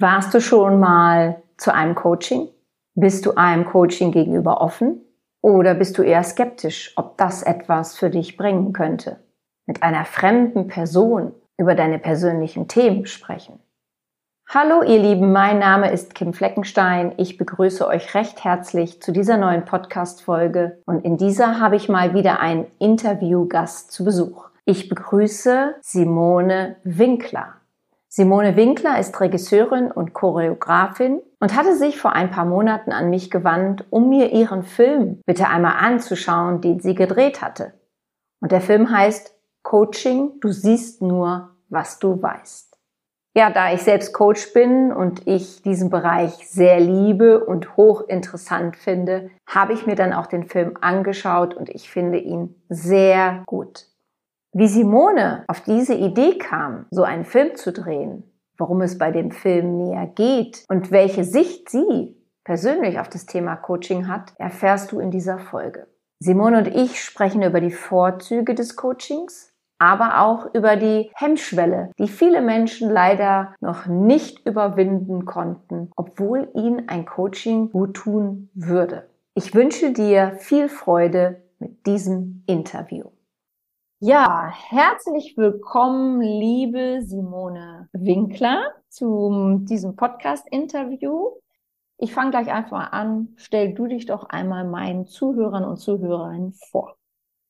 Warst du schon mal zu einem Coaching? Bist du einem Coaching gegenüber offen? Oder bist du eher skeptisch, ob das etwas für dich bringen könnte? Mit einer fremden Person über deine persönlichen Themen sprechen. Hallo ihr Lieben, mein Name ist Kim Fleckenstein. Ich begrüße euch recht herzlich zu dieser neuen Podcast-Folge und in dieser habe ich mal wieder einen Interviewgast zu Besuch. Ich begrüße Simone Winkler. Simone Winkler ist Regisseurin und Choreografin und hatte sich vor ein paar Monaten an mich gewandt, um mir ihren Film bitte einmal anzuschauen, den sie gedreht hatte. Und der Film heißt Coaching, du siehst nur, was du weißt. Ja, da ich selbst Coach bin und ich diesen Bereich sehr liebe und hochinteressant finde, habe ich mir dann auch den Film angeschaut und ich finde ihn sehr gut. Wie Simone auf diese Idee kam, so einen Film zu drehen, worum es bei dem Film näher geht und welche Sicht sie persönlich auf das Thema Coaching hat, erfährst du in dieser Folge. Simone und ich sprechen über die Vorzüge des Coachings, aber auch über die Hemmschwelle, die viele Menschen leider noch nicht überwinden konnten, obwohl ihnen ein Coaching gut tun würde. Ich wünsche dir viel Freude mit diesem Interview. Ja, herzlich willkommen, liebe Simone Winkler, zu diesem Podcast-Interview. Ich fange gleich einfach an. Stell du dich doch einmal meinen Zuhörern und Zuhörern vor.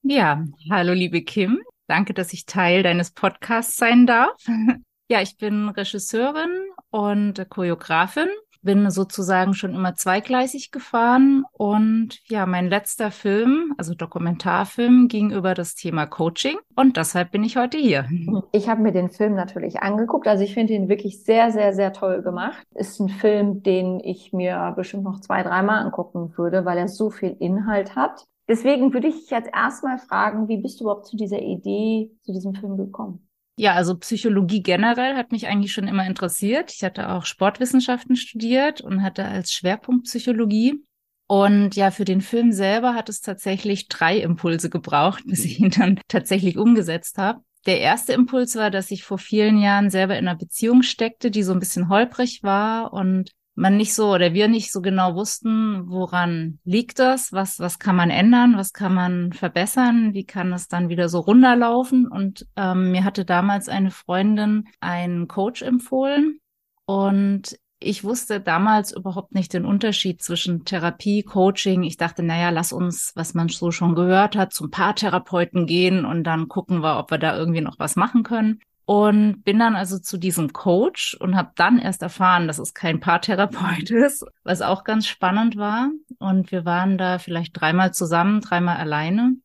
Ja, hallo, liebe Kim. Danke, dass ich Teil deines Podcasts sein darf. Ja, ich bin Regisseurin und Choreografin bin sozusagen schon immer zweigleisig gefahren und ja, mein letzter Film, also Dokumentarfilm, ging über das Thema Coaching und deshalb bin ich heute hier. Ich habe mir den Film natürlich angeguckt, also ich finde ihn wirklich sehr, sehr, sehr toll gemacht. Ist ein Film, den ich mir bestimmt noch zwei, dreimal angucken würde, weil er so viel Inhalt hat. Deswegen würde ich jetzt erstmal fragen, wie bist du überhaupt zu dieser Idee, zu diesem Film gekommen? Ja, also Psychologie generell hat mich eigentlich schon immer interessiert. Ich hatte auch Sportwissenschaften studiert und hatte als Schwerpunkt Psychologie. Und ja, für den Film selber hat es tatsächlich drei Impulse gebraucht, bis ich ihn dann tatsächlich umgesetzt habe. Der erste Impuls war, dass ich vor vielen Jahren selber in einer Beziehung steckte, die so ein bisschen holprig war und man nicht so oder wir nicht so genau wussten, woran liegt das, was, was kann man ändern, was kann man verbessern, wie kann es dann wieder so runterlaufen. Und ähm, mir hatte damals eine Freundin einen Coach empfohlen und ich wusste damals überhaupt nicht den Unterschied zwischen Therapie, Coaching. Ich dachte, naja, lass uns, was man so schon gehört hat, zum Paartherapeuten gehen und dann gucken wir, ob wir da irgendwie noch was machen können. Und bin dann also zu diesem Coach und habe dann erst erfahren, dass es kein Paartherapeut ist, was auch ganz spannend war. Und wir waren da vielleicht dreimal zusammen, dreimal alleine.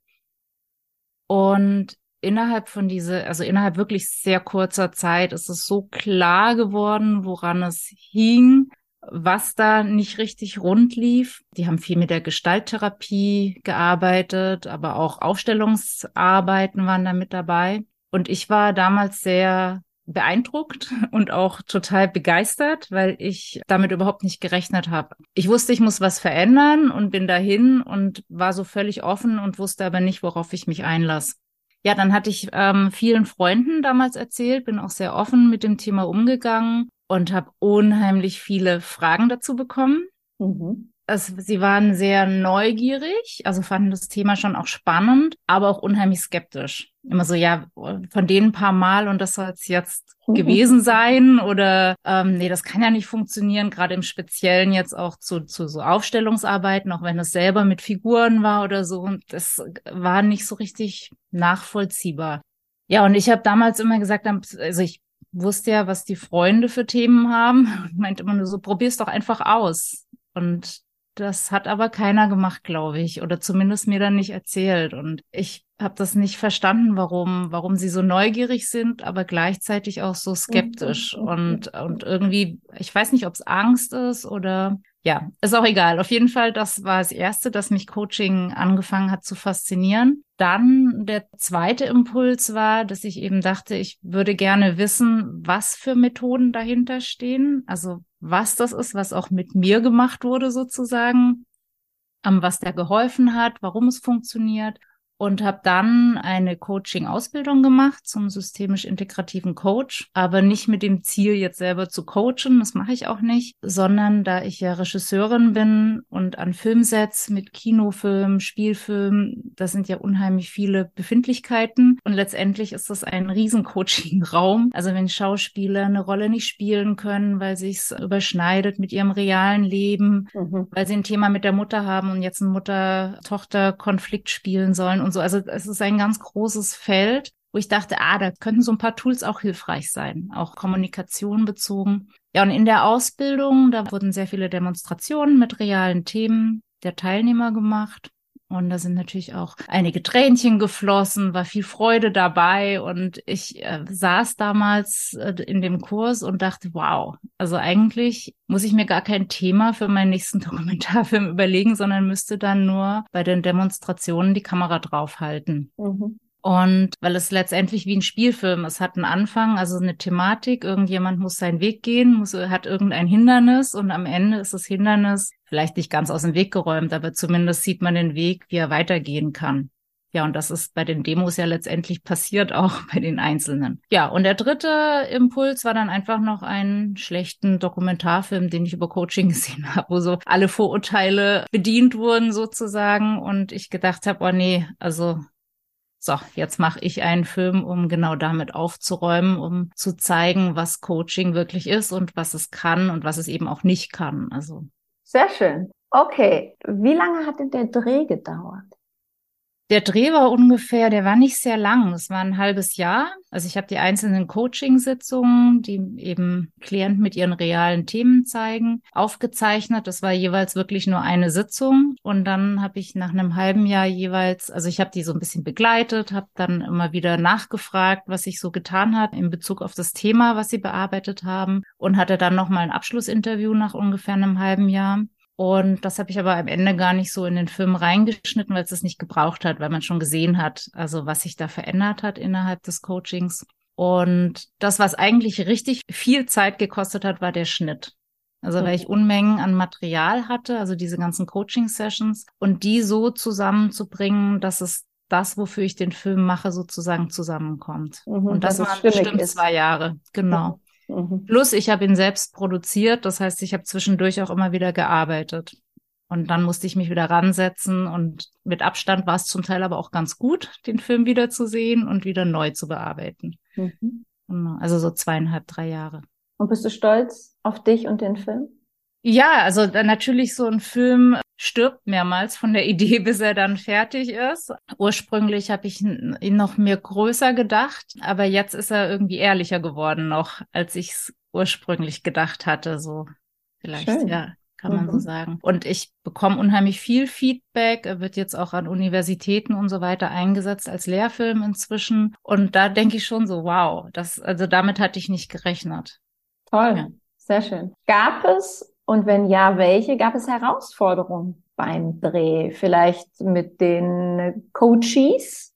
Und innerhalb von diese, also innerhalb wirklich sehr kurzer Zeit ist es so klar geworden, woran es hing, was da nicht richtig rund lief. Die haben viel mit der Gestalttherapie gearbeitet, aber auch Aufstellungsarbeiten waren da mit dabei. Und ich war damals sehr beeindruckt und auch total begeistert, weil ich damit überhaupt nicht gerechnet habe. Ich wusste, ich muss was verändern und bin dahin und war so völlig offen und wusste aber nicht, worauf ich mich einlasse. Ja, dann hatte ich ähm, vielen Freunden damals erzählt, bin auch sehr offen mit dem Thema umgegangen und habe unheimlich viele Fragen dazu bekommen. Mhm es, sie waren sehr neugierig, also fanden das Thema schon auch spannend, aber auch unheimlich skeptisch. Immer so, ja, von denen ein paar Mal und das soll es jetzt gewesen sein oder ähm, nee, das kann ja nicht funktionieren, gerade im Speziellen jetzt auch zu, zu so Aufstellungsarbeiten, auch wenn es selber mit Figuren war oder so. Und das war nicht so richtig nachvollziehbar. Ja, und ich habe damals immer gesagt, also ich wusste ja, was die Freunde für Themen haben und meinte immer nur so, probier's doch einfach aus. Und das hat aber keiner gemacht, glaube ich, oder zumindest mir dann nicht erzählt. Und ich habe das nicht verstanden, warum, warum sie so neugierig sind, aber gleichzeitig auch so skeptisch. Und, und irgendwie, ich weiß nicht, ob es Angst ist oder ja, ist auch egal. Auf jeden Fall, das war das Erste, dass mich Coaching angefangen hat zu faszinieren. Dann der zweite Impuls war, dass ich eben dachte, ich würde gerne wissen, was für Methoden dahinter stehen. Also was das ist, was auch mit mir gemacht wurde sozusagen, was da geholfen hat, warum es funktioniert. Und habe dann eine Coaching-Ausbildung gemacht zum systemisch integrativen Coach, aber nicht mit dem Ziel, jetzt selber zu coachen, das mache ich auch nicht, sondern da ich ja Regisseurin bin und an Filmsets mit Kinofilm, Spielfilm, das sind ja unheimlich viele Befindlichkeiten und letztendlich ist das ein riesen Coaching-Raum. Also wenn Schauspieler eine Rolle nicht spielen können, weil sich's überschneidet mit ihrem realen Leben, mhm. weil sie ein Thema mit der Mutter haben und jetzt einen Mutter-Tochter-Konflikt spielen sollen und so. Also es ist ein ganz großes Feld, wo ich dachte, ah, da könnten so ein paar Tools auch hilfreich sein, auch Kommunikation bezogen. Ja, und in der Ausbildung, da wurden sehr viele Demonstrationen mit realen Themen der Teilnehmer gemacht. Und da sind natürlich auch einige Tränchen geflossen, war viel Freude dabei. Und ich äh, saß damals äh, in dem Kurs und dachte, wow, also eigentlich muss ich mir gar kein Thema für meinen nächsten Dokumentarfilm überlegen, sondern müsste dann nur bei den Demonstrationen die Kamera draufhalten. Mhm. Und weil es letztendlich wie ein Spielfilm, es hat einen Anfang, also eine Thematik, irgendjemand muss seinen Weg gehen, muss, hat irgendein Hindernis und am Ende ist das Hindernis vielleicht nicht ganz aus dem Weg geräumt, aber zumindest sieht man den Weg, wie er weitergehen kann. Ja, und das ist bei den Demos ja letztendlich passiert, auch bei den Einzelnen. Ja, und der dritte Impuls war dann einfach noch einen schlechten Dokumentarfilm, den ich über Coaching gesehen habe, wo so alle Vorurteile bedient wurden sozusagen und ich gedacht habe, oh nee, also so, jetzt mache ich einen Film, um genau damit aufzuräumen, um zu zeigen, was Coaching wirklich ist und was es kann und was es eben auch nicht kann. Also. Sehr schön. Okay. Wie lange hat denn der Dreh gedauert? Der Dreh war ungefähr, der war nicht sehr lang. Es war ein halbes Jahr. Also ich habe die einzelnen Coaching-Sitzungen, die eben Klienten mit ihren realen Themen zeigen, aufgezeichnet. Das war jeweils wirklich nur eine Sitzung. Und dann habe ich nach einem halben Jahr jeweils, also ich habe die so ein bisschen begleitet, habe dann immer wieder nachgefragt, was sich so getan hat in Bezug auf das Thema, was sie bearbeitet haben und hatte dann nochmal ein Abschlussinterview nach ungefähr einem halben Jahr. Und das habe ich aber am Ende gar nicht so in den Film reingeschnitten, weil es das nicht gebraucht hat, weil man schon gesehen hat, also was sich da verändert hat innerhalb des Coachings. Und das, was eigentlich richtig viel Zeit gekostet hat, war der Schnitt. Also weil ich Unmengen an Material hatte, also diese ganzen Coaching-Sessions und die so zusammenzubringen, dass es das, wofür ich den Film mache, sozusagen zusammenkommt. Mhm, und das waren bestimmt ist. zwei Jahre, genau. Mhm. Plus, ich habe ihn selbst produziert. Das heißt, ich habe zwischendurch auch immer wieder gearbeitet. Und dann musste ich mich wieder ransetzen und mit Abstand war es zum Teil aber auch ganz gut, den Film wieder zu sehen und wieder neu zu bearbeiten. Mhm. Genau. Also so zweieinhalb, drei Jahre. Und bist du stolz auf dich und den Film? Ja, also natürlich so ein Film stirbt mehrmals von der Idee, bis er dann fertig ist. Ursprünglich habe ich ihn noch mehr größer gedacht, aber jetzt ist er irgendwie ehrlicher geworden noch, als ich es ursprünglich gedacht hatte. So vielleicht, Schön. ja, kann man mhm. so sagen. Und ich bekomme unheimlich viel Feedback. Er wird jetzt auch an Universitäten und so weiter eingesetzt als Lehrfilm inzwischen. Und da denke ich schon so, wow, das, also damit hatte ich nicht gerechnet. Toll. Ja. Sehr schön. Gab es und wenn ja, welche? Gab es Herausforderungen beim Dreh? Vielleicht mit den Coaches?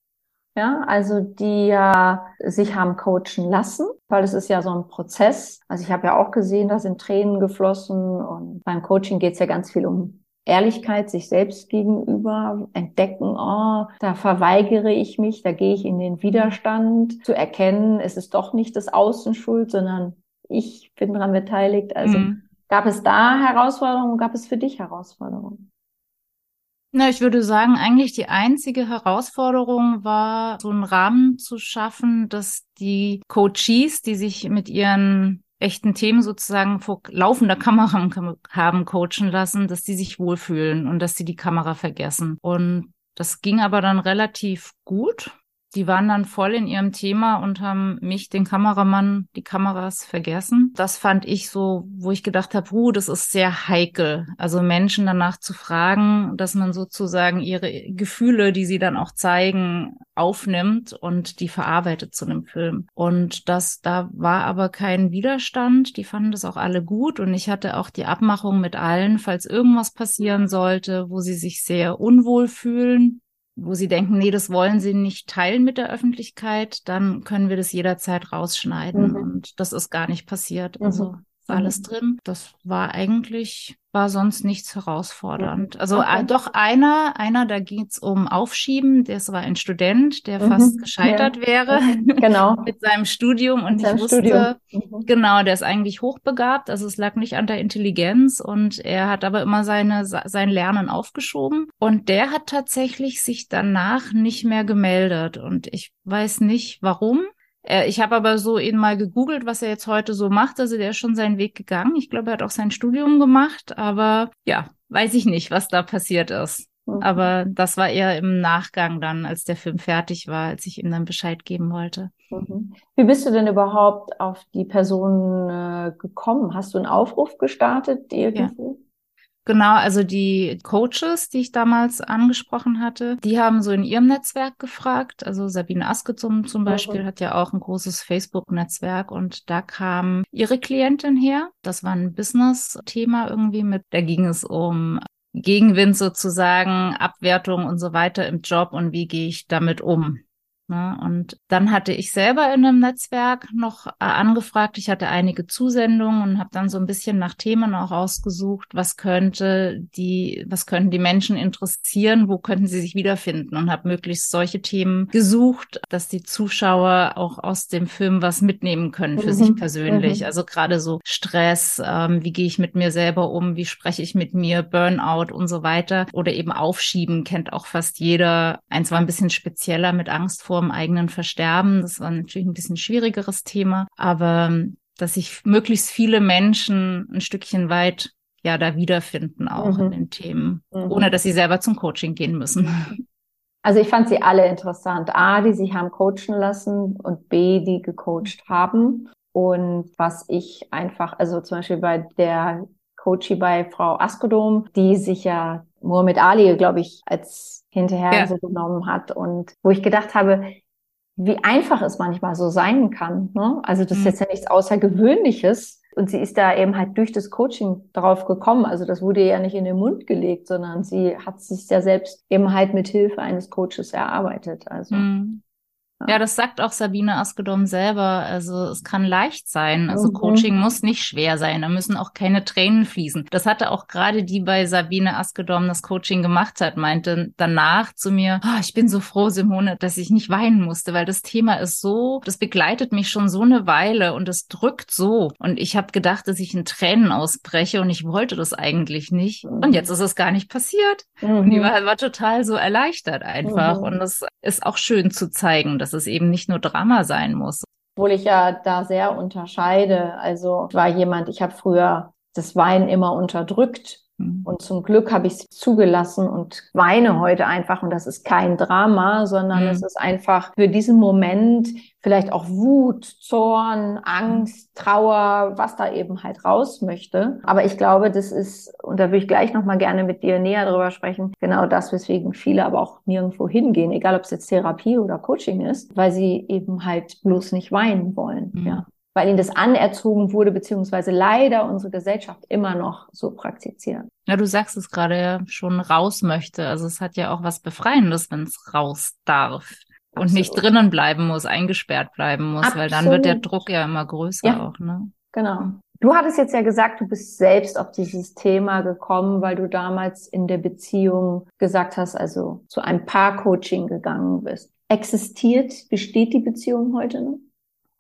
Ja, also die ja sich haben coachen lassen, weil es ist ja so ein Prozess. Also ich habe ja auch gesehen, da sind Tränen geflossen und beim Coaching geht es ja ganz viel um Ehrlichkeit sich selbst gegenüber, entdecken, oh, da verweigere ich mich, da gehe ich in den Widerstand, zu erkennen, es ist doch nicht das Außen schuld, sondern ich bin daran beteiligt. Also mhm. Gab es da Herausforderungen? Gab es für dich Herausforderungen? Na, ich würde sagen, eigentlich die einzige Herausforderung war, so einen Rahmen zu schaffen, dass die Coaches, die sich mit ihren echten Themen sozusagen vor laufender Kamera haben coachen lassen, dass die sich wohlfühlen und dass sie die Kamera vergessen. Und das ging aber dann relativ gut die waren dann voll in ihrem Thema und haben mich, den Kameramann, die Kameras vergessen. Das fand ich so, wo ich gedacht habe, uh, das ist sehr heikel. Also Menschen danach zu fragen, dass man sozusagen ihre Gefühle, die sie dann auch zeigen, aufnimmt und die verarbeitet zu einem Film. Und das, da war aber kein Widerstand. Die fanden das auch alle gut. Und ich hatte auch die Abmachung mit allen, falls irgendwas passieren sollte, wo sie sich sehr unwohl fühlen, wo sie denken, nee, das wollen sie nicht teilen mit der Öffentlichkeit, dann können wir das jederzeit rausschneiden. Mhm. Und das ist gar nicht passiert. Also mhm. alles mhm. drin. Das war eigentlich, war sonst nichts herausfordernd. Mhm. Also okay. äh, doch einer, einer, da ging es um Aufschieben, das war ein Student, der mhm. fast gescheitert ja. wäre genau. mit seinem Studium und mit ich wusste, mhm. genau, der ist eigentlich hochbegabt, also es lag nicht an der Intelligenz und er hat aber immer seine, sein Lernen aufgeschoben und der hat tatsächlich sich danach nicht mehr gemeldet und ich weiß nicht warum. Äh, ich habe aber so ihn mal gegoogelt, was er jetzt heute so macht. Also der ist schon seinen Weg gegangen. Ich glaube, er hat auch sein Studium gemacht, aber ja, weiß ich nicht, was da passiert ist. Mhm. Aber das war eher im Nachgang dann, als der Film fertig war, als ich ihm dann Bescheid geben wollte. Mhm. Wie bist du denn überhaupt auf die Person äh, gekommen? Hast du einen Aufruf gestartet irgendwie? Ja. Genau, also die Coaches, die ich damals angesprochen hatte, die haben so in ihrem Netzwerk gefragt. Also Sabine Aske zum, zum Beispiel hat ja auch ein großes Facebook-Netzwerk und da kam ihre Klientin her. Das war ein Business-Thema irgendwie mit, da ging es um Gegenwind sozusagen, Abwertung und so weiter im Job und wie gehe ich damit um. Ne? Und dann hatte ich selber in einem Netzwerk noch äh, angefragt. Ich hatte einige Zusendungen und habe dann so ein bisschen nach Themen auch ausgesucht, was könnte die, was könnten die Menschen interessieren, wo könnten sie sich wiederfinden und habe möglichst solche Themen gesucht, dass die Zuschauer auch aus dem Film was mitnehmen können für mhm. sich persönlich. Mhm. Also gerade so Stress, ähm, wie gehe ich mit mir selber um, wie spreche ich mit mir, Burnout und so weiter. Oder eben Aufschieben kennt auch fast jeder. Eins war ein bisschen spezieller mit Angst vor vor dem eigenen Versterben. Das war natürlich ein bisschen schwierigeres Thema, aber ähm, dass sich möglichst viele Menschen ein Stückchen weit ja da wiederfinden auch mhm. in den Themen, mhm. ohne dass sie selber zum Coaching gehen müssen. Also ich fand sie alle interessant. A, die sich haben coachen lassen und B, die gecoacht haben. Und was ich einfach, also zum Beispiel bei der Coachie bei Frau Askodom, die sich ja Muhammad Ali, glaube ich, als hinterher ja. so genommen hat und wo ich gedacht habe, wie einfach es manchmal so sein kann. Ne? Also das ist mhm. jetzt ja nichts Außergewöhnliches. Und sie ist da eben halt durch das Coaching drauf gekommen. Also das wurde ja nicht in den Mund gelegt, sondern sie hat sich ja selbst eben halt mit Hilfe eines Coaches erarbeitet. Also. Mhm. Ja, das sagt auch Sabine Askedom selber. Also es kann leicht sein. Also mhm. Coaching muss nicht schwer sein. Da müssen auch keine Tränen fließen. Das hatte auch gerade die bei Sabine Askedom das Coaching gemacht hat, meinte danach zu mir, oh, ich bin so froh, Simone, dass ich nicht weinen musste, weil das Thema ist so, das begleitet mich schon so eine Weile und es drückt so. Und ich habe gedacht, dass ich in Tränen ausbreche und ich wollte das eigentlich nicht. Und jetzt ist es gar nicht passiert. Mhm. Und die war, war total so erleichtert einfach. Mhm. Und es ist auch schön zu zeigen, dass es eben nicht nur Drama sein muss. Obwohl ich ja da sehr unterscheide. Also ich war jemand, ich habe früher das Weinen immer unterdrückt. Und zum Glück habe ich es zugelassen und weine heute einfach. Und das ist kein Drama, sondern mhm. es ist einfach für diesen Moment vielleicht auch Wut, Zorn, Angst, Trauer, was da eben halt raus möchte. Aber ich glaube, das ist, und da würde ich gleich nochmal gerne mit dir näher drüber sprechen, genau das, weswegen viele aber auch nirgendwo hingehen, egal ob es jetzt Therapie oder Coaching ist, weil sie eben halt bloß nicht weinen wollen. Mhm. Ja weil ihnen das anerzogen wurde, beziehungsweise leider unsere Gesellschaft immer noch so praktiziert. Ja, du sagst es gerade ja schon raus möchte. Also es hat ja auch was Befreiendes, wenn es raus darf. Absolut. Und nicht drinnen bleiben muss, eingesperrt bleiben muss, Absolut. weil dann wird der Druck ja immer größer ja, auch, ne? Genau. Du hattest jetzt ja gesagt, du bist selbst auf dieses Thema gekommen, weil du damals in der Beziehung gesagt hast, also zu einem Paar-Coaching gegangen bist. Existiert, besteht die Beziehung heute noch?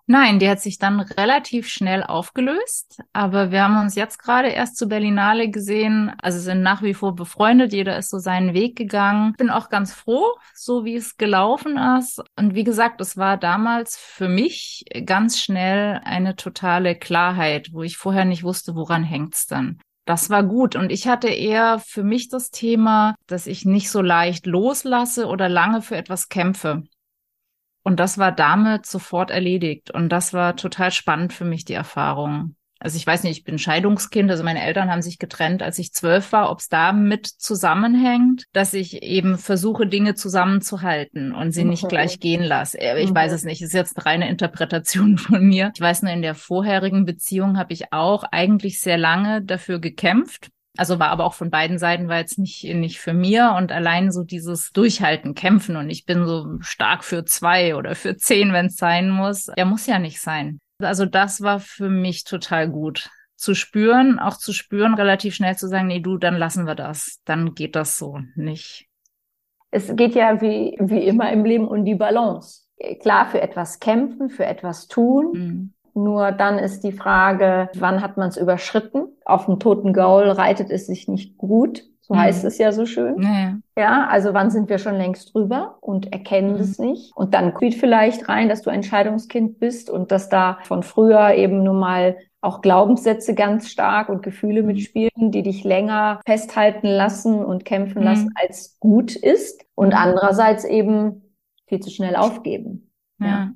Nein, die hat sich dann relativ schnell aufgelöst, aber wir haben uns jetzt gerade erst zu Berlinale gesehen, also sind nach wie vor befreundet, jeder ist so seinen Weg gegangen. Bin auch ganz froh, so wie es gelaufen ist. Und wie gesagt, es war damals für mich ganz schnell eine totale Klarheit, wo ich vorher nicht wusste, woran hängt's dann. Das war gut. Und ich hatte eher für mich das Thema, dass ich nicht so leicht loslasse oder lange für etwas kämpfe. Und das war damit sofort erledigt. Und das war total spannend für mich, die Erfahrung. Also ich weiß nicht, ich bin Scheidungskind, also meine Eltern haben sich getrennt, als ich zwölf war, ob es damit zusammenhängt, dass ich eben versuche, Dinge zusammenzuhalten und sie nicht gleich gehen lasse. Äh, ich weiß es nicht, ist jetzt eine reine Interpretation von mir. Ich weiß nur, in der vorherigen Beziehung habe ich auch eigentlich sehr lange dafür gekämpft, also war aber auch von beiden Seiten war jetzt nicht, nicht für mir und allein so dieses Durchhalten, Kämpfen und ich bin so stark für zwei oder für zehn, wenn es sein muss. Er muss ja nicht sein. Also das war für mich total gut, zu spüren, auch zu spüren, relativ schnell zu sagen, nee, du, dann lassen wir das. Dann geht das so nicht. Es geht ja wie, wie immer im Leben um die Balance. Klar, für etwas kämpfen, für etwas tun. Mhm. Nur dann ist die Frage, wann hat man es überschritten? Auf dem toten Gaul reitet es sich nicht gut. So mhm. heißt es ja so schön. Ja, ja, also wann sind wir schon längst drüber und erkennen mhm. es nicht? Und dann spielt vielleicht rein, dass du ein Scheidungskind bist und dass da von früher eben nun mal auch Glaubenssätze ganz stark und Gefühle mhm. mitspielen, die dich länger festhalten lassen und kämpfen lassen, mhm. als gut ist. Und mhm. andererseits eben viel zu schnell aufgeben. Ja. ja.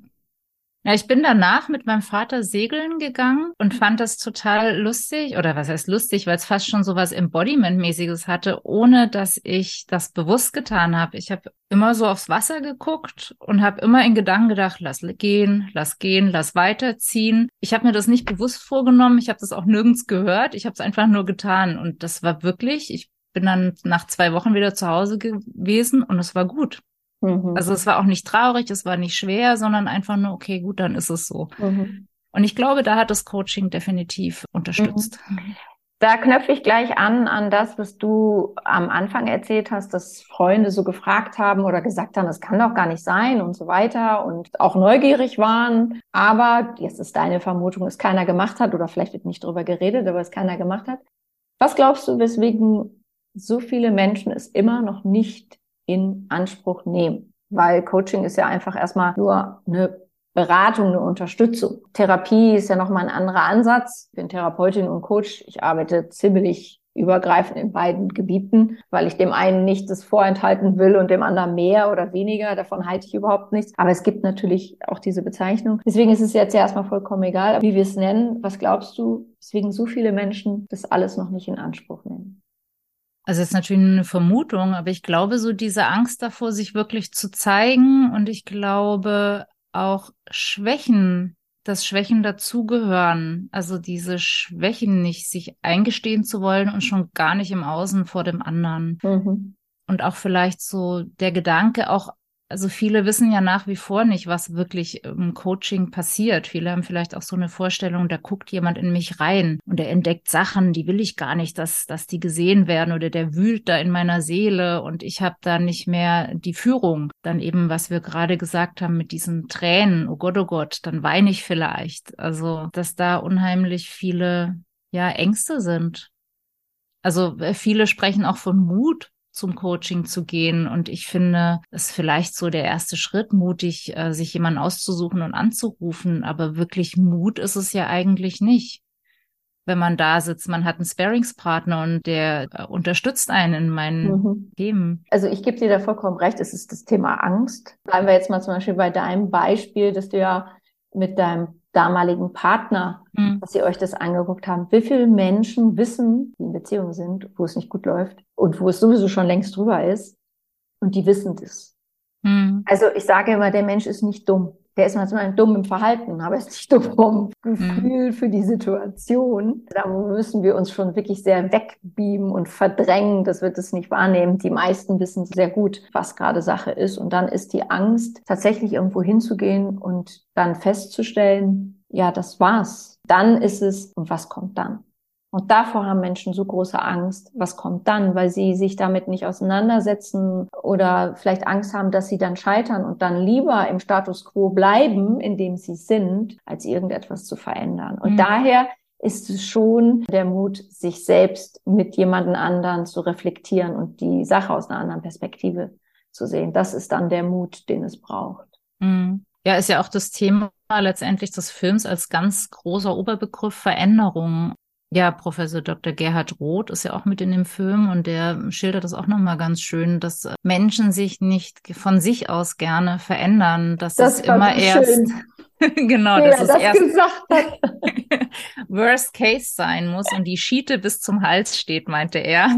Ja, ich bin danach mit meinem Vater segeln gegangen und fand das total lustig, oder was heißt lustig, weil es fast schon so was Embodiment-mäßiges hatte, ohne dass ich das bewusst getan habe. Ich habe immer so aufs Wasser geguckt und habe immer in Gedanken gedacht, lass gehen, lass gehen, lass weiterziehen. Ich habe mir das nicht bewusst vorgenommen, ich habe das auch nirgends gehört, ich habe es einfach nur getan und das war wirklich, ich bin dann nach zwei Wochen wieder zu Hause gewesen und es war gut. Mhm. Also es war auch nicht traurig, es war nicht schwer, sondern einfach nur, okay, gut, dann ist es so. Mhm. Und ich glaube, da hat das Coaching definitiv unterstützt. Mhm. Da knöpfe ich gleich an, an das, was du am Anfang erzählt hast, dass Freunde so gefragt haben oder gesagt haben, es kann doch gar nicht sein und so weiter und auch neugierig waren. Aber jetzt ist deine Vermutung, es keiner gemacht hat oder vielleicht wird nicht drüber geredet, aber es keiner gemacht hat. Was glaubst du, weswegen so viele Menschen es immer noch nicht in Anspruch nehmen. Weil Coaching ist ja einfach erstmal nur eine Beratung, eine Unterstützung. Therapie ist ja nochmal ein anderer Ansatz. Ich bin Therapeutin und Coach. Ich arbeite ziemlich übergreifend in beiden Gebieten, weil ich dem einen nicht das vorenthalten will und dem anderen mehr oder weniger. Davon halte ich überhaupt nichts. Aber es gibt natürlich auch diese Bezeichnung. Deswegen ist es jetzt ja erstmal vollkommen egal, wie wir es nennen. Was glaubst du, weswegen so viele Menschen das alles noch nicht in Anspruch nehmen? Also es ist natürlich eine Vermutung, aber ich glaube so diese Angst davor, sich wirklich zu zeigen und ich glaube auch Schwächen, dass Schwächen dazugehören. Also diese Schwächen nicht sich eingestehen zu wollen und schon gar nicht im Außen vor dem anderen. Mhm. Und auch vielleicht so der Gedanke, auch also viele wissen ja nach wie vor nicht, was wirklich im Coaching passiert. Viele haben vielleicht auch so eine Vorstellung, da guckt jemand in mich rein und er entdeckt Sachen, die will ich gar nicht, dass, dass die gesehen werden oder der wühlt da in meiner Seele und ich habe da nicht mehr die Führung. Dann eben, was wir gerade gesagt haben mit diesen Tränen, oh Gott, oh Gott, dann weine ich vielleicht. Also, dass da unheimlich viele, ja, Ängste sind. Also äh, viele sprechen auch von Mut, zum Coaching zu gehen. Und ich finde, es ist vielleicht so der erste Schritt, mutig, äh, sich jemanden auszusuchen und anzurufen. Aber wirklich Mut ist es ja eigentlich nicht. Wenn man da sitzt, man hat einen Sparingspartner und der äh, unterstützt einen in meinen mhm. Themen. Also ich gebe dir da vollkommen recht, es ist das Thema Angst. Bleiben wir jetzt mal zum Beispiel bei deinem Beispiel, dass du ja mit deinem damaligen Partner, mhm. dass ihr euch das angeguckt haben. Wie viele Menschen wissen, die in Beziehungen sind, wo es nicht gut läuft und wo es sowieso schon längst drüber ist und die wissen das. Mhm. Also ich sage immer, der Mensch ist nicht dumm der ist manchmal dumm im Verhalten, aber ist nicht dumm vom Gefühl mhm. für die Situation. Da müssen wir uns schon wirklich sehr wegbeamen und verdrängen, dass wir das nicht wahrnehmen. Die meisten wissen sehr gut, was gerade Sache ist. Und dann ist die Angst, tatsächlich irgendwo hinzugehen und dann festzustellen, ja, das war's. Dann ist es, und was kommt dann? Und davor haben Menschen so große Angst. Was kommt dann? Weil sie sich damit nicht auseinandersetzen oder vielleicht Angst haben, dass sie dann scheitern und dann lieber im Status quo bleiben, in dem sie sind, als irgendetwas zu verändern. Und mhm. daher ist es schon der Mut, sich selbst mit jemandem anderen zu reflektieren und die Sache aus einer anderen Perspektive zu sehen. Das ist dann der Mut, den es braucht. Mhm. Ja, ist ja auch das Thema letztendlich des Films als ganz großer Oberbegriff Veränderung. Ja, Professor Dr. Gerhard Roth ist ja auch mit in dem Film und der schildert das auch nochmal ganz schön, dass Menschen sich nicht von sich aus gerne verändern, dass das es immer erst genau, ja, dass es das erst Worst Case sein muss und die Schiete bis zum Hals steht, meinte er.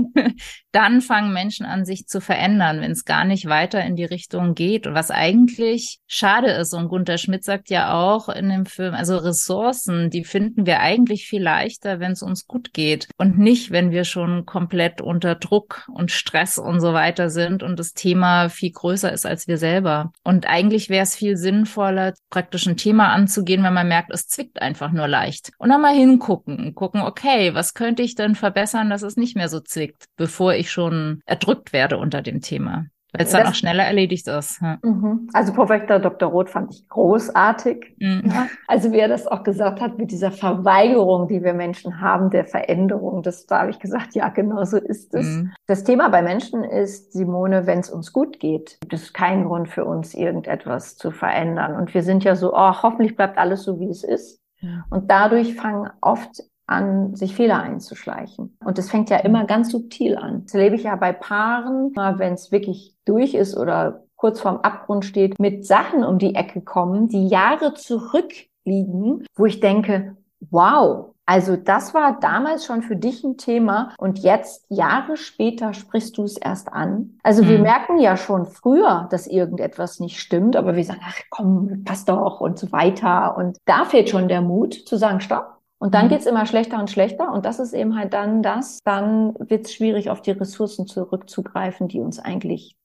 Dann fangen Menschen an, sich zu verändern, wenn es gar nicht weiter in die Richtung geht. Und was eigentlich schade ist, und Gunter Schmidt sagt ja auch in dem Film, also Ressourcen, die finden wir eigentlich viel leichter, wenn es uns gut geht und nicht, wenn wir schon komplett unter Druck und Stress und so weiter sind und das Thema viel größer ist als wir selber. Und eigentlich wäre es viel sinnvoller, praktisch ein Thema anzugehen, wenn man merkt, es zwickt einfach nur leicht. Und dann mal hingucken, gucken, okay, was könnte ich denn verbessern, dass es nicht mehr so zwickt, bevor ich schon erdrückt werde unter dem Thema weil es dann auch schneller erledigt ist. Ja. Mhm. Also Professor Dr. Roth fand ich großartig. Mhm. Also wie er das auch gesagt hat mit dieser Verweigerung, die wir Menschen haben, der Veränderung, das da habe ich gesagt, ja, genau so ist es. Mhm. Das Thema bei Menschen ist, Simone, wenn es uns gut geht, gibt es keinen Grund für uns, irgendetwas zu verändern. Und wir sind ja so, oh, hoffentlich bleibt alles so, wie es ist. Und dadurch fangen oft an, sich Fehler einzuschleichen. Und das fängt ja immer ganz subtil an. Das erlebe ich ja bei Paaren, wenn es wirklich durch ist oder kurz vorm Abgrund steht, mit Sachen um die Ecke kommen, die Jahre zurückliegen, wo ich denke, wow, also das war damals schon für dich ein Thema und jetzt, Jahre später, sprichst du es erst an. Also mhm. wir merken ja schon früher, dass irgendetwas nicht stimmt, aber wir sagen, ach komm, passt doch und so weiter. Und da fehlt schon der Mut zu sagen, stopp, und dann mhm. geht's immer schlechter und schlechter. Und das ist eben halt dann das, dann wird's schwierig, auf die Ressourcen zurückzugreifen, die uns eigentlich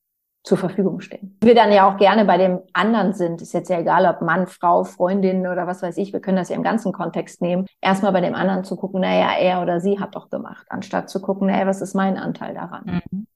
zur Verfügung stehen. Wir dann ja auch gerne bei dem anderen sind, ist jetzt ja egal, ob Mann, Frau, Freundin oder was weiß ich, wir können das ja im ganzen Kontext nehmen, erstmal bei dem anderen zu gucken, naja, er oder sie hat doch gemacht, anstatt zu gucken, naja, was ist mein Anteil daran? Mhm.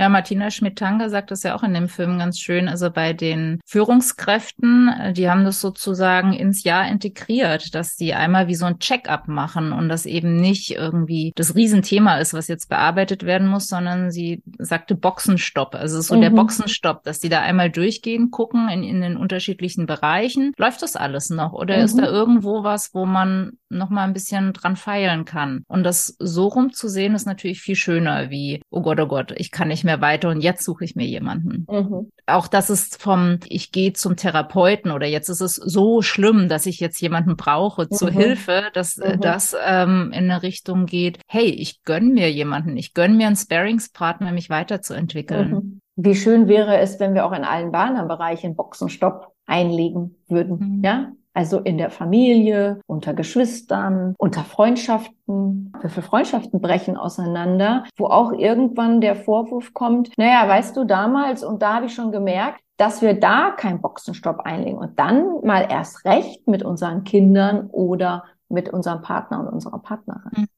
Ja, Martina Schmidt-Tanger sagt das ja auch in dem Film ganz schön. Also bei den Führungskräften, äh, die haben das sozusagen ins Jahr integriert, dass die einmal wie so ein Check-up machen und das eben nicht irgendwie das Riesenthema ist, was jetzt bearbeitet werden muss, sondern sie sagte Boxenstopp. Also so mhm. der Boxenstopp, dass die da einmal durchgehen, gucken in, in den unterschiedlichen Bereichen. Läuft das alles noch? Oder mhm. ist da irgendwo was, wo man noch mal ein bisschen dran feilen kann? Und das so rumzusehen ist natürlich viel schöner wie, oh Gott, oh Gott, ich kann nicht mehr mehr weiter und jetzt suche ich mir jemanden. Mhm. Auch das ist vom, ich gehe zum Therapeuten oder jetzt ist es so schlimm, dass ich jetzt jemanden brauche mhm. zur Hilfe, dass äh, mhm. das ähm, in eine Richtung geht, hey, ich gönn mir jemanden, ich gönn mir einen Sparingspartner, mich weiterzuentwickeln. Mhm. Wie schön wäre es, wenn wir auch in allen anderen Bereichen Boxenstopp einlegen würden, mhm. ja? Also in der Familie, unter Geschwistern, unter Freundschaften. Wie viele Freundschaften brechen auseinander, wo auch irgendwann der Vorwurf kommt, naja, weißt du, damals, und da habe ich schon gemerkt, dass wir da keinen Boxenstopp einlegen und dann mal erst recht mit unseren Kindern oder mit unserem Partner und unserer Partnerin. Mhm.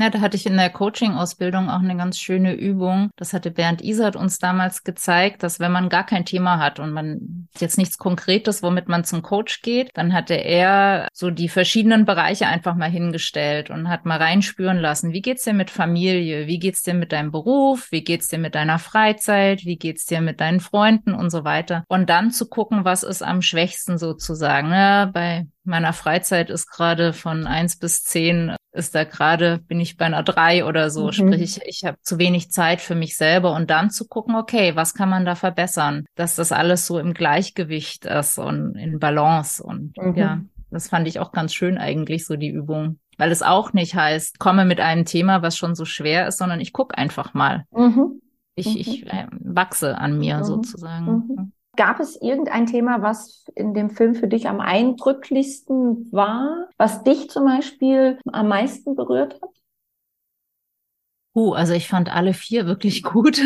Ja, da hatte ich in der Coaching-Ausbildung auch eine ganz schöne Übung. Das hatte Bernd Isert uns damals gezeigt, dass wenn man gar kein Thema hat und man jetzt nichts Konkretes, womit man zum Coach geht, dann hatte er so die verschiedenen Bereiche einfach mal hingestellt und hat mal reinspüren lassen. Wie geht's dir mit Familie? Wie geht's dir mit deinem Beruf? Wie geht's dir mit deiner Freizeit? Wie geht's dir mit deinen Freunden und so weiter? Und dann zu gucken, was ist am schwächsten sozusagen. Ja, bei meiner Freizeit ist gerade von eins bis zehn ist da gerade, bin ich bei einer drei oder so. Mhm. Sprich, ich, ich habe zu wenig Zeit für mich selber und dann zu gucken, okay, was kann man da verbessern, dass das alles so im Gleichgewicht ist und in Balance. Und mhm. ja, das fand ich auch ganz schön eigentlich, so die Übung. Weil es auch nicht heißt, komme mit einem Thema, was schon so schwer ist, sondern ich guck einfach mal. Mhm. Ich, mhm. ich äh, wachse an mir mhm. sozusagen. Mhm. Gab es irgendein Thema, was in dem Film für dich am eindrücklichsten war, was dich zum Beispiel am meisten berührt hat? Uh, also ich fand alle vier wirklich gut.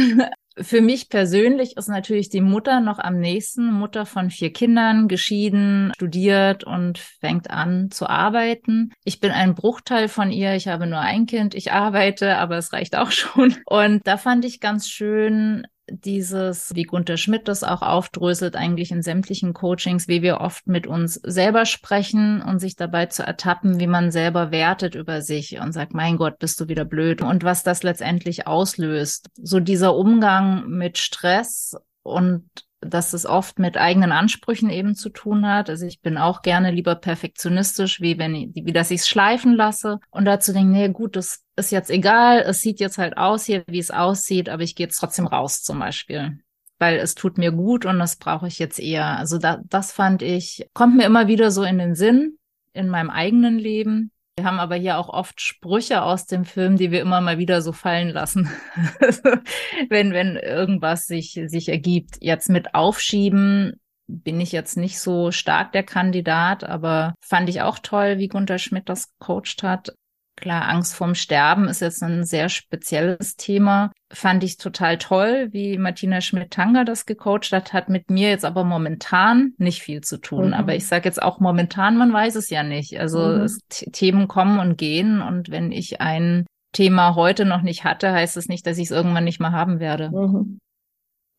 Für mich persönlich ist natürlich die Mutter noch am nächsten. Mutter von vier Kindern, geschieden, studiert und fängt an zu arbeiten. Ich bin ein Bruchteil von ihr. Ich habe nur ein Kind. Ich arbeite, aber es reicht auch schon. Und da fand ich ganz schön, dieses, wie Gunther Schmidt das auch aufdröselt, eigentlich in sämtlichen Coachings, wie wir oft mit uns selber sprechen und sich dabei zu ertappen, wie man selber wertet über sich und sagt, mein Gott, bist du wieder blöd und was das letztendlich auslöst. So dieser Umgang mit Stress und dass es oft mit eigenen Ansprüchen eben zu tun hat. Also ich bin auch gerne lieber perfektionistisch, wie wenn ich, wie dass ich es schleifen lasse und dazu denke, nee, gut, das ist jetzt egal, es sieht jetzt halt aus hier, wie es aussieht, aber ich gehe jetzt trotzdem raus zum Beispiel. Weil es tut mir gut und das brauche ich jetzt eher. Also da, das fand ich, kommt mir immer wieder so in den Sinn in meinem eigenen Leben Wir haben aber hier auch oft Sprüche aus dem Film, die wir immer mal wieder so fallen lassen, wenn, wenn irgendwas sich, sich ergibt. Jetzt mit Aufschieben bin ich jetzt nicht so stark der Kandidat, aber fand ich auch toll, wie Gunter Schmidt das coacht hat. Klar, Angst vorm Sterben ist jetzt ein sehr spezielles Thema. Fand ich total toll, wie Martina Schmidt-Tanger das gecoacht hat, hat mit mir jetzt aber momentan nicht viel zu tun. Mhm. Aber ich sage jetzt auch momentan, man weiß es ja nicht. Also mhm. es, Themen kommen und gehen und wenn ich ein Thema heute noch nicht hatte, heißt es nicht, dass ich es irgendwann nicht mehr haben werde. Mhm.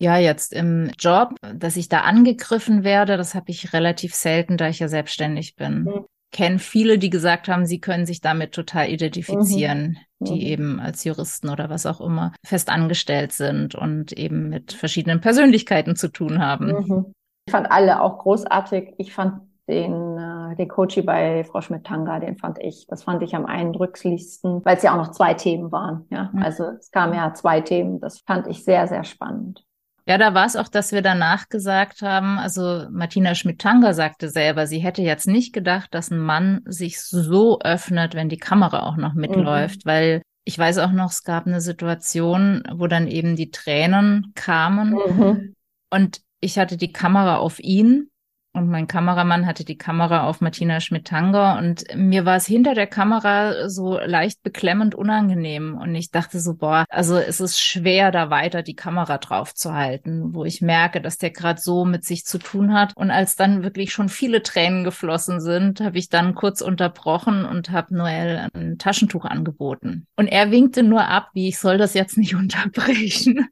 Ja, jetzt im Job, dass ich da angegriffen werde, das habe ich relativ selten, da ich ja selbstständig bin. Kenne viele, die gesagt haben, sie können sich damit total identifizieren, mhm. die mhm. eben als Juristen oder was auch immer fest angestellt sind und eben mit verschiedenen Persönlichkeiten zu tun haben. Mhm. Ich fand alle auch großartig. Ich fand den, äh, den Coachy bei Frau Schmidt-Tanga, den fand ich, das fand ich am eindrücklichsten, weil es ja auch noch zwei Themen waren. Ja, mhm. also es kamen ja zwei Themen. Das fand ich sehr, sehr spannend. Ja, da war es auch, dass wir danach gesagt haben, also Martina Schmidt-Tanger sagte selber, sie hätte jetzt nicht gedacht, dass ein Mann sich so öffnet, wenn die Kamera auch noch mitläuft, mhm. weil ich weiß auch noch, es gab eine Situation, wo dann eben die Tränen kamen mhm. und ich hatte die Kamera auf ihn und mein Kameramann hatte die Kamera auf Martina Schmidt-Tanger und mir war es hinter der Kamera so leicht beklemmend unangenehm. Und ich dachte so, boah, also es ist schwer, da weiter die Kamera drauf zu halten, wo ich merke, dass der gerade so mit sich zu tun hat. Und als dann wirklich schon viele Tränen geflossen sind, habe ich dann kurz unterbrochen und habe Noel ein Taschentuch angeboten. Und er winkte nur ab, wie ich soll das jetzt nicht unterbrechen.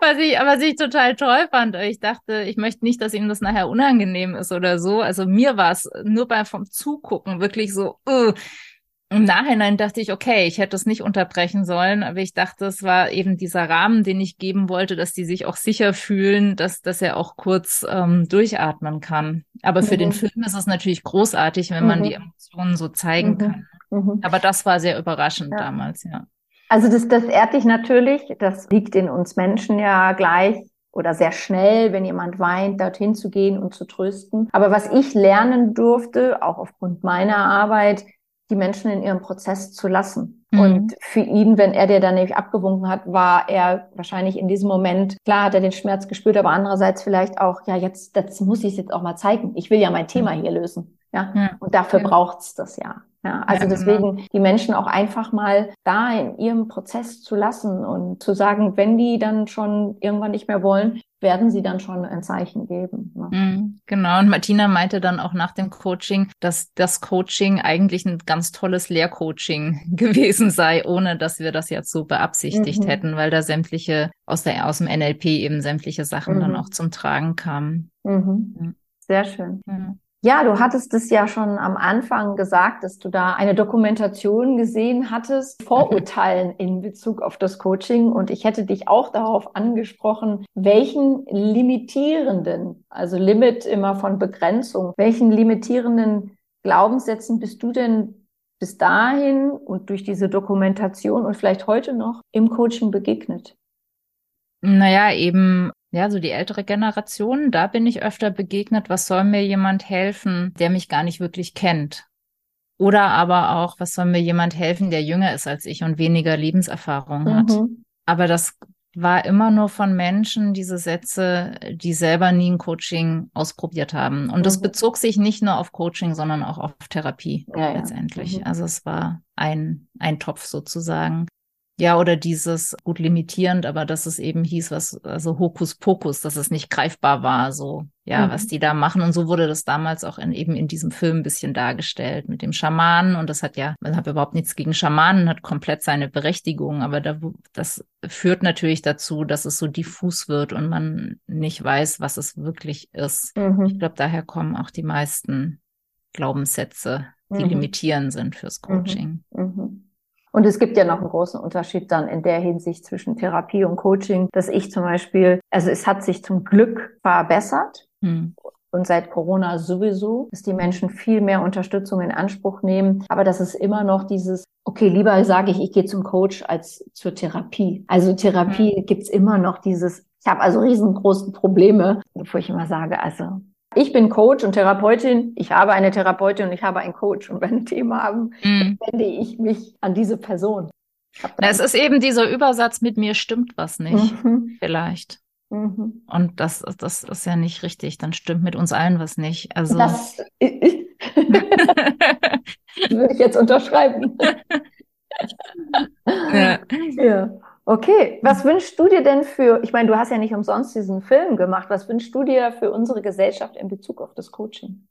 Was ich, was ich total toll fand. Ich dachte, ich möchte nicht, dass ihm das nachher unangenehm ist oder so. Also mir war es nur beim vom Zugucken wirklich so, uh. Im Nachhinein dachte ich, okay, ich hätte es nicht unterbrechen sollen, aber ich dachte, es war eben dieser Rahmen, den ich geben wollte, dass die sich auch sicher fühlen, dass, dass er auch kurz ähm, durchatmen kann. Aber für mhm. den Film ist es natürlich großartig, wenn man mhm. die Emotionen so zeigen mhm. kann. Mhm. Aber das war sehr überraschend ja. damals, ja. Also das, das ehrt dich natürlich. Das liegt in uns Menschen ja gleich oder sehr schnell, wenn jemand weint, dorthin zu gehen und zu trösten. Aber was ich lernen durfte, auch aufgrund meiner Arbeit, die Menschen in ihrem Prozess zu lassen. Mhm. Und für ihn, wenn er dir dann nämlich abgewunken hat, war er wahrscheinlich in diesem Moment, klar hat er den Schmerz gespürt, aber andererseits vielleicht auch, ja, jetzt, das muss ich jetzt auch mal zeigen. Ich will ja mein Thema hier lösen. Ja, ja. und dafür ja. braucht's das ja. Ja, also ja, genau. deswegen die Menschen auch einfach mal da in ihrem Prozess zu lassen und zu sagen, wenn die dann schon irgendwann nicht mehr wollen, werden sie dann schon ein Zeichen geben. Ne? Mhm, genau. Und Martina meinte dann auch nach dem Coaching, dass das Coaching eigentlich ein ganz tolles Lehrcoaching gewesen sei, ohne dass wir das jetzt so beabsichtigt mhm. hätten, weil da sämtliche aus der aus dem NLP eben sämtliche Sachen mhm. dann auch zum Tragen kamen. Mhm. Sehr schön. Ja, du hattest es ja schon am Anfang gesagt, dass du da eine Dokumentation gesehen hattest, Vorurteilen in Bezug auf das Coaching. Und ich hätte dich auch darauf angesprochen, welchen limitierenden, also Limit immer von Begrenzung, welchen limitierenden Glaubenssätzen bist du denn bis dahin und durch diese Dokumentation und vielleicht heute noch im Coaching begegnet? Naja, eben ja, so die ältere Generation, da bin ich öfter begegnet, was soll mir jemand helfen, der mich gar nicht wirklich kennt? Oder aber auch, was soll mir jemand helfen, der jünger ist als ich und weniger Lebenserfahrung mhm. hat? Aber das war immer nur von Menschen, diese Sätze, die selber nie ein Coaching ausprobiert haben. Und mhm. das bezog sich nicht nur auf Coaching, sondern auch auf Therapie ja, letztendlich. Ja. Mhm. Also es war ein, ein Topf sozusagen. Ja, oder dieses gut limitierend, aber dass es eben hieß, was, also Hokuspokus, dass es nicht greifbar war, so, ja, mhm. was die da machen. Und so wurde das damals auch in, eben in diesem Film ein bisschen dargestellt mit dem Schamanen. Und das hat ja, man hat überhaupt nichts gegen Schamanen, hat komplett seine Berechtigung. Aber da, das führt natürlich dazu, dass es so diffus wird und man nicht weiß, was es wirklich ist. Mhm. Ich glaube, daher kommen auch die meisten Glaubenssätze, die mhm. limitierend sind fürs mhm. Coaching. Mhm. Und es gibt ja noch einen großen Unterschied dann in der Hinsicht zwischen Therapie und Coaching, dass ich zum Beispiel, also es hat sich zum Glück verbessert. Hm. Und seit Corona sowieso, dass die Menschen viel mehr Unterstützung in Anspruch nehmen. Aber das ist immer noch dieses, okay, lieber sage ich, ich gehe zum Coach als zur Therapie. Also Therapie hm. gibt's immer noch dieses, ich habe also riesengroße Probleme, wo ich immer sage, also ich bin Coach und Therapeutin, ich habe eine Therapeutin und ich habe einen Coach. Und wenn ein Thema haben, mhm. wende ich mich an diese Person. Na, es ist eben dieser Übersatz, mit mir stimmt was nicht, mhm. vielleicht. Mhm. Und das, das ist ja nicht richtig. Dann stimmt mit uns allen was nicht. Also das würde ich jetzt unterschreiben. ja. ja. Okay, was wünschst du dir denn für, ich meine, du hast ja nicht umsonst diesen Film gemacht, was wünschst du dir für unsere Gesellschaft in Bezug auf das Coaching?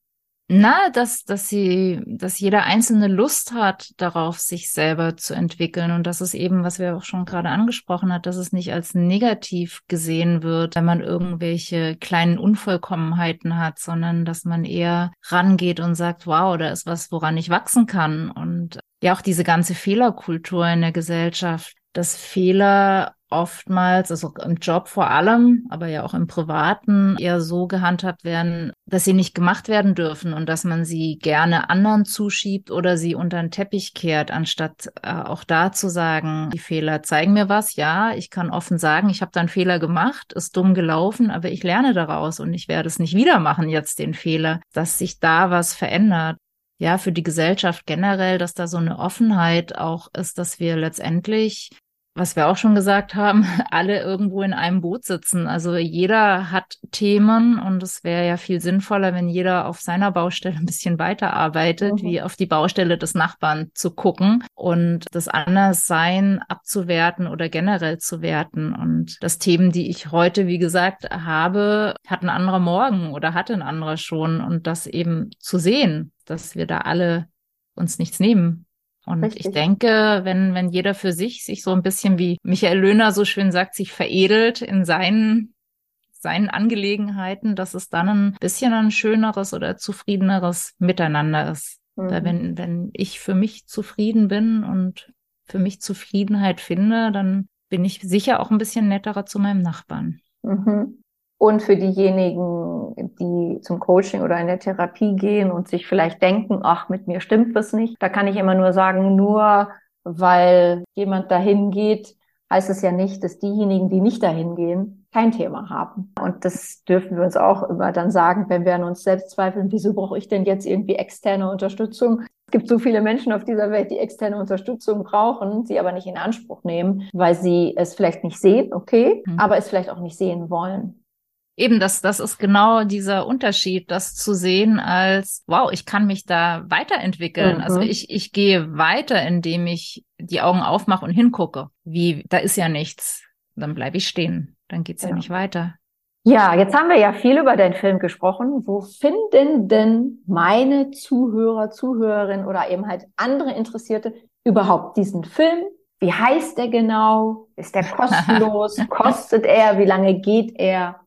Na, dass, dass sie, dass jeder Einzelne Lust hat, darauf sich selber zu entwickeln. Und das ist eben, was wir auch schon gerade angesprochen hat, dass es nicht als negativ gesehen wird, wenn man irgendwelche kleinen Unvollkommenheiten hat, sondern dass man eher rangeht und sagt, wow, da ist was, woran ich wachsen kann. Und ja, auch diese ganze Fehlerkultur in der Gesellschaft, dass Fehler oftmals, also im Job vor allem, aber ja auch im Privaten eher so gehandhabt werden, dass sie nicht gemacht werden dürfen und dass man sie gerne anderen zuschiebt oder sie unter den Teppich kehrt, anstatt äh, auch da zu sagen, die Fehler zeigen mir was, ja, ich kann offen sagen, ich habe da einen Fehler gemacht, ist dumm gelaufen, aber ich lerne daraus und ich werde es nicht wieder machen jetzt den Fehler, dass sich da was verändert ja, für die Gesellschaft generell, dass da so eine Offenheit auch ist, dass wir letztendlich was wir auch schon gesagt haben, alle irgendwo in einem Boot sitzen. Also jeder hat Themen und es wäre ja viel sinnvoller, wenn jeder auf seiner Baustelle ein bisschen weiterarbeitet, mhm. wie auf die Baustelle des Nachbarn zu gucken und das Anderssein abzuwerten oder generell zu werten. Und das Themen, die ich heute, wie gesagt, habe, hat ein anderer morgen oder hatte ein anderer schon und das eben zu sehen, dass wir da alle uns nichts nehmen und Richtig. ich denke, wenn, wenn jeder für sich sich so ein bisschen wie Michael Löhner so schön sagt, sich veredelt in seinen, seinen Angelegenheiten, dass es dann ein bisschen ein schöneres oder zufriedeneres Miteinander ist. Mhm. Weil wenn, wenn ich für mich zufrieden bin und für mich Zufriedenheit finde, dann bin ich sicher auch ein bisschen netterer zu meinem Nachbarn. Mhm. Und für diejenigen, die zum Coaching oder in der Therapie gehen und sich vielleicht denken, ach, mit mir stimmt was nicht, da kann ich immer nur sagen, nur weil jemand dahin geht, heißt es ja nicht, dass diejenigen, die nicht dahin gehen, kein Thema haben. Und das dürfen wir uns auch immer dann sagen, wenn wir an uns selbst zweifeln, wieso brauche ich denn jetzt irgendwie externe Unterstützung? Es gibt so viele Menschen auf dieser Welt, die externe Unterstützung brauchen, sie aber nicht in Anspruch nehmen, weil sie es vielleicht nicht sehen, okay, mhm. aber es vielleicht auch nicht sehen wollen eben das, das ist genau dieser Unterschied, das zu sehen als, wow, ich kann mich da weiterentwickeln. Mhm. Also ich, ich gehe weiter, indem ich die Augen aufmache und hingucke. Wie, da ist ja nichts. Dann bleibe ich stehen. Dann geht's ja. ja nicht weiter. Ja, jetzt haben wir ja viel über deinen Film gesprochen. Wo finden denn meine Zuhörer, Zuhörerinnen oder eben halt andere Interessierte überhaupt diesen Film? Wie heißt der genau? Ist der kostenlos? Kostet er? Wie lange geht er?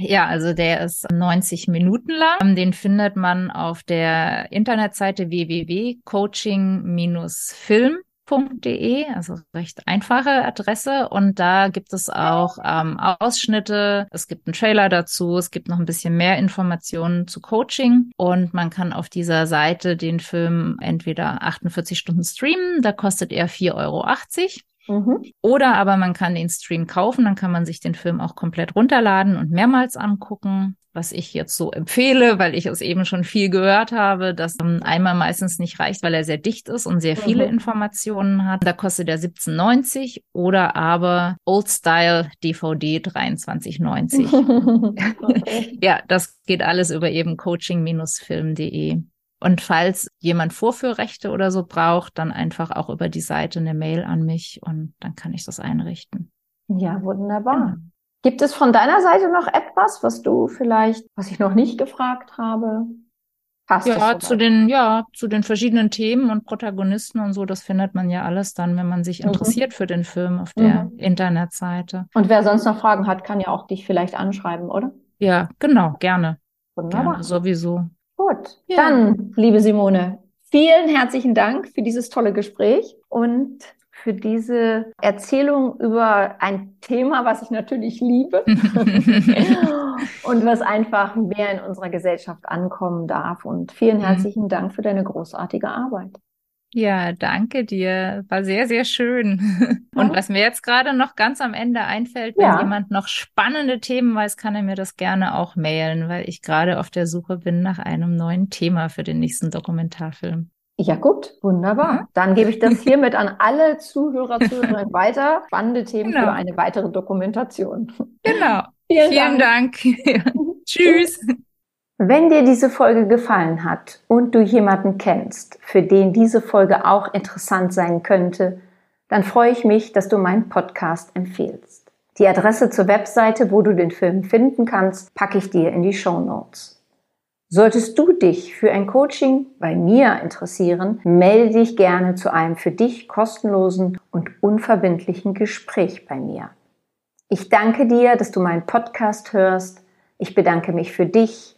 Ja, also der ist 90 Minuten lang. Den findet man auf der Internetseite www.coaching-film.de, also recht einfache Adresse. Und da gibt es auch ähm, Ausschnitte, es gibt einen Trailer dazu, es gibt noch ein bisschen mehr Informationen zu Coaching. Und man kann auf dieser Seite den Film entweder 48 Stunden streamen, da kostet er 4,80 Euro. Mhm. Oder aber man kann den Stream kaufen, dann kann man sich den Film auch komplett runterladen und mehrmals angucken. Was ich jetzt so empfehle, weil ich es eben schon viel gehört habe, dass ähm, einmal meistens nicht reicht, weil er sehr dicht ist und sehr viele mhm. Informationen hat. Da kostet er 17,90 oder aber Old Style DVD 23,90. okay. ja, das geht alles über eben coaching-film.de. Und falls jemand Vorführrechte oder so braucht, dann einfach auch über die Seite eine Mail an mich und dann kann ich das einrichten. Ja, wunderbar. Genau. Gibt es von deiner Seite noch etwas, was du vielleicht, was ich noch nicht gefragt habe? Passt ja, zu den, ja, zu den verschiedenen Themen und Protagonisten und so, das findet man ja alles dann, wenn man sich mhm. interessiert für den Film auf der mhm. Internetseite. Und wer sonst noch Fragen hat, kann ja auch dich vielleicht anschreiben, oder? Ja, genau, gerne. Wunderbar. Gerne, sowieso. Gut, ja. dann, liebe Simone, vielen herzlichen Dank für dieses tolle Gespräch und für diese Erzählung über ein Thema, was ich natürlich liebe und was einfach mehr in unserer Gesellschaft ankommen darf. Und vielen mhm. herzlichen Dank für deine großartige Arbeit. Ja, danke dir. War sehr, sehr schön. Und was mir jetzt gerade noch ganz am Ende einfällt, wenn ja. jemand noch spannende Themen weiß, kann er mir das gerne auch mailen, weil ich gerade auf der Suche bin nach einem neuen Thema für den nächsten Dokumentarfilm. Ja gut, wunderbar. Ja. Dann gebe ich das hiermit an alle Zuhörer, Zuhörerinnen weiter. Spannende Themen genau. für eine weitere Dokumentation. Genau. Vielen, Vielen Dank. Dank. Tschüss. Wenn dir diese Folge gefallen hat und du jemanden kennst, für den diese Folge auch interessant sein könnte, dann freue ich mich, dass du meinen Podcast empfehlst. Die Adresse zur Webseite, wo du den Film finden kannst, packe ich dir in die Show Notes. Solltest du dich für ein Coaching bei mir interessieren, melde dich gerne zu einem für dich kostenlosen und unverbindlichen Gespräch bei mir. Ich danke dir, dass du meinen Podcast hörst. Ich bedanke mich für dich